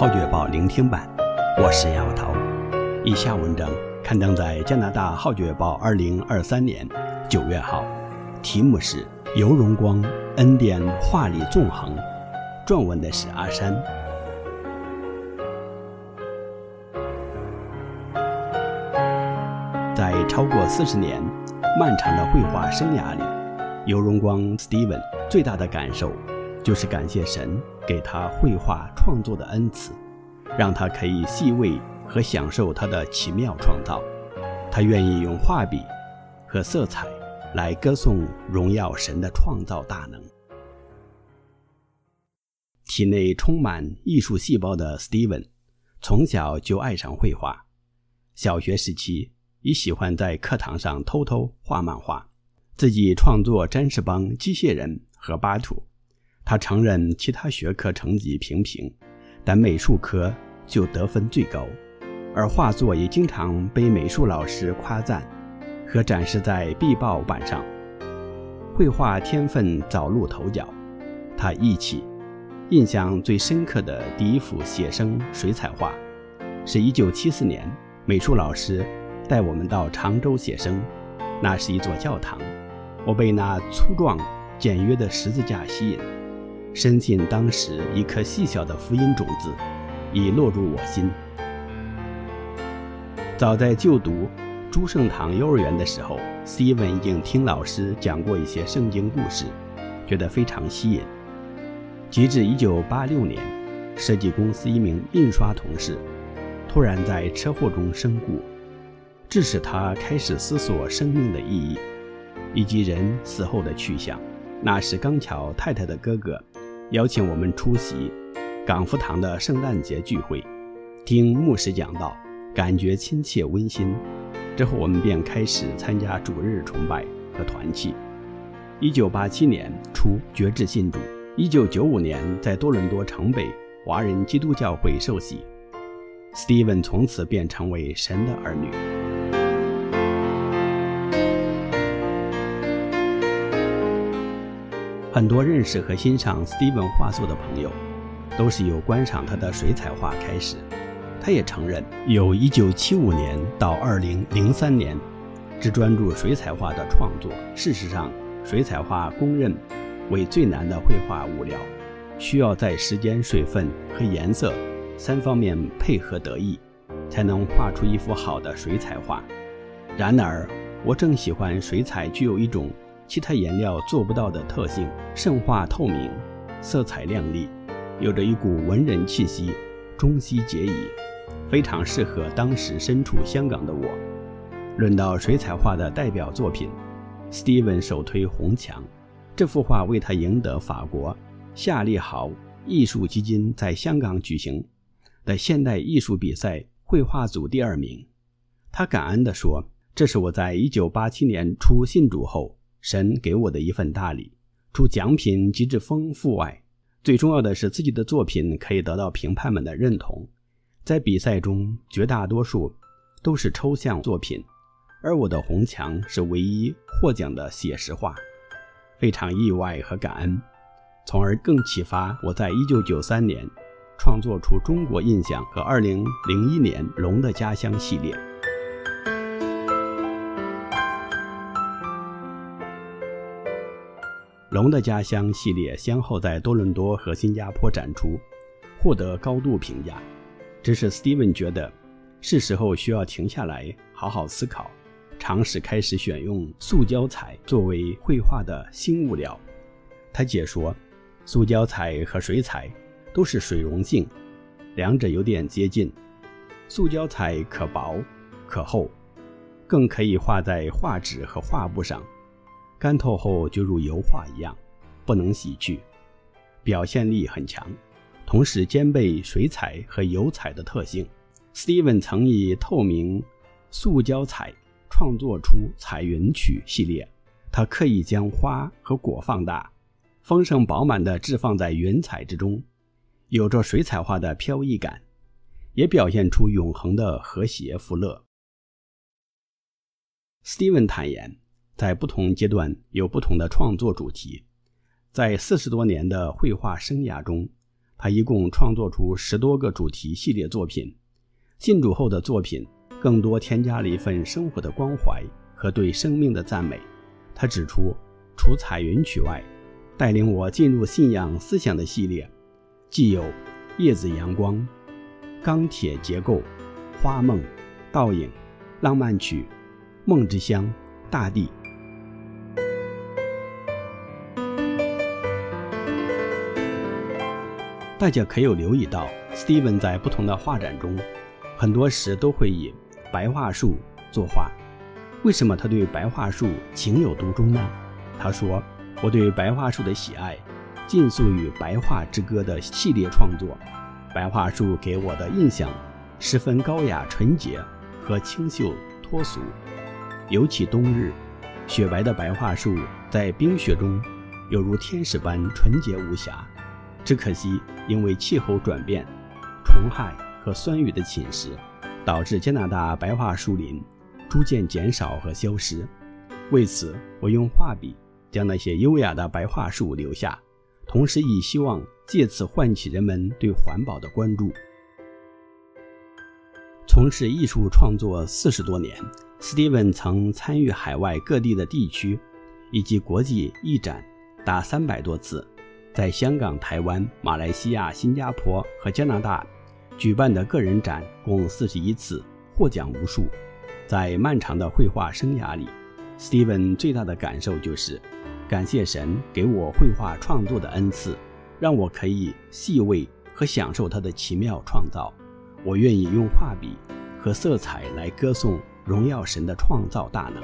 号角月报聆听版，我是杨涛。以下文章刊登在加拿大号角月报二零二三年九月号，题目是《游荣光恩典话里纵横》，撰文的是阿山。在超过四十年漫长的绘画生涯里，游荣光 Steven 最大的感受。就是感谢神给他绘画创作的恩赐，让他可以细味和享受他的奇妙创造。他愿意用画笔和色彩来歌颂荣耀神的创造大能。体内充满艺术细胞的 Steven，从小就爱上绘画。小学时期，已喜欢在课堂上偷偷画漫画，自己创作詹士邦机械人和巴图。他承认其他学科成绩平平，但美术科就得分最高，而画作也经常被美术老师夸赞和展示在壁报板上。绘画天分早露头角，他忆起印象最深刻的第一幅写生水彩画，是一九七四年美术老师带我们到常州写生，那是一座教堂，我被那粗壮简约的十字架吸引。深信当时一颗细小的福音种子已落入我心。早在就读朱圣堂幼儿园的时候，Steven 已经听老师讲过一些圣经故事，觉得非常吸引。直至1986年，设计公司一名印刷同事突然在车祸中身故，致使他开始思索生命的意义以及人死后的去向。那时刚巧太太的哥哥。邀请我们出席港福堂的圣诞节聚会，听牧师讲道，感觉亲切温馨。之后我们便开始参加主日崇拜和团契。一九八七年初决志信主，一九九五年在多伦多城北华人基督教会受洗。Steven 从此便成为神的儿女。很多认识和欣赏 Steven 画作的朋友，都是由观赏他的水彩画开始。他也承认，由1975年到2003年，只专注水彩画的创作。事实上，水彩画公认为最难的绘画物料，需要在时间、水分和颜色三方面配合得宜，才能画出一幅好的水彩画。然而，我正喜欢水彩具有一种。其他颜料做不到的特性，渗画透明，色彩亮丽，有着一股文人气息，中西结宜，非常适合当时身处香港的我。论到水彩画的代表作品，Steven 首推《红墙》，这幅画为他赢得法国夏利豪艺术基金在香港举行的现代艺术比赛绘画组第二名。他感恩地说：“这是我在1987年初信主后。”神给我的一份大礼，除奖品极致丰富外，最重要的是自己的作品可以得到评判们的认同。在比赛中，绝大多数都是抽象作品，而我的红墙是唯一获奖的写实画，非常意外和感恩，从而更启发我在1993年创作出中国印象和2001年龙的家乡系列。龙的家乡系列先后在多伦多和新加坡展出，获得高度评价。只是 Steven 觉得是时候需要停下来，好好思考，尝试开始选用塑胶彩作为绘画的新物料。他解说，塑胶彩和水彩都是水溶性，两者有点接近。塑胶彩可薄可厚，更可以画在画纸和画布上。干透后就如油画一样，不能洗去，表现力很强，同时兼备水彩和油彩的特性。Steven 曾以透明塑胶彩创作出《彩云曲》系列，他刻意将花和果放大，丰盛饱满地置放在云彩之中，有着水彩画的飘逸感，也表现出永恒的和谐福乐。Steven 坦言。在不同阶段有不同的创作主题，在四十多年的绘画生涯中，他一共创作出十多个主题系列作品。信主后的作品更多添加了一份生活的关怀和对生命的赞美。他指出，除彩云曲外，带领我进入信仰思想的系列，既有《叶子阳光》、《钢铁结构》、《花梦》、《倒影》、《浪漫曲》、《梦之乡》、《大地》。大家可有留意到，史蒂文在不同的画展中，很多时都会以白桦树作画。为什么他对白桦树情有独钟呢？他说：“我对白桦树的喜爱，尽诉于《白桦之歌》的系列创作。白桦树给我的印象十分高雅、纯洁和清秀脱俗。尤其冬日，雪白的白桦树在冰雪中，犹如天使般纯洁无瑕。只可惜，因为气候转变、虫害和酸雨的侵蚀，导致加拿大白桦树林。”逐渐减少和消失，为此，我用画笔将那些优雅的白桦树留下，同时以希望借此唤起人们对环保的关注。从事艺术创作四十多年，史蒂文曾参与海外各地的地区以及国际艺展达三百多次，在香港、台湾、马来西亚、新加坡和加拿大举办的个人展共四十一次，获奖无数。在漫长的绘画生涯里，史蒂文最大的感受就是，感谢神给我绘画创作的恩赐，让我可以细味和享受他的奇妙创造。我愿意用画笔和色彩来歌颂荣耀神的创造大能，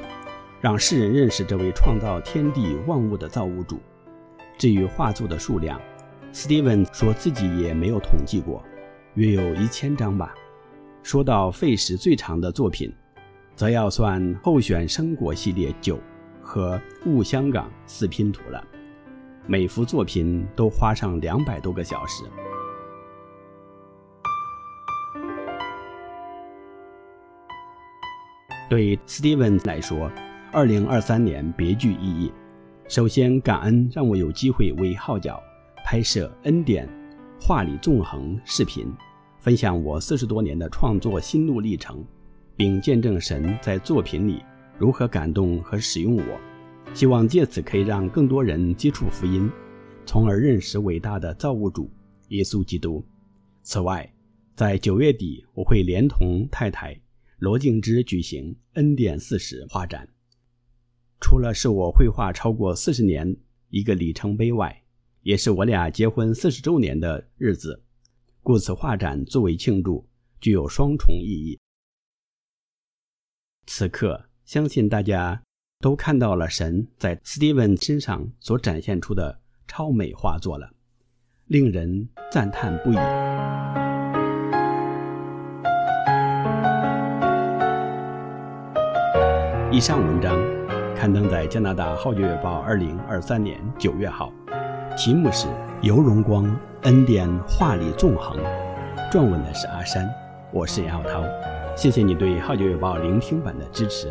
让世人认识这位创造天地万物的造物主。至于画作的数量，史蒂文说自己也没有统计过，约有一千张吧。说到费时最长的作品，则要算候选生果系列九和雾香港四拼图了，每幅作品都花上两百多个小时。对史蒂文来说，二零二三年别具意义。首先，感恩让我有机会为号角拍摄恩典画里纵横视频，分享我四十多年的创作心路历程。并见证神在作品里如何感动和使用我，希望借此可以让更多人接触福音，从而认识伟大的造物主耶稣基督。此外，在九月底，我会连同太太罗静芝举行恩典四十画展。除了是我绘画超过四十年一个里程碑外，也是我俩结婚四十周年的日子，故此画展作为庆祝，具有双重意义。此刻，相信大家都看到了神在史蒂文身上所展现出的超美画作了，令人赞叹不已。以上文章刊登在加拿大《号角月报》二零二三年九月号，题目是《游荣光恩典画里纵横》，撰文的是阿山，我是杨浩涛。谢谢你对《号角月报》聆听版的支持。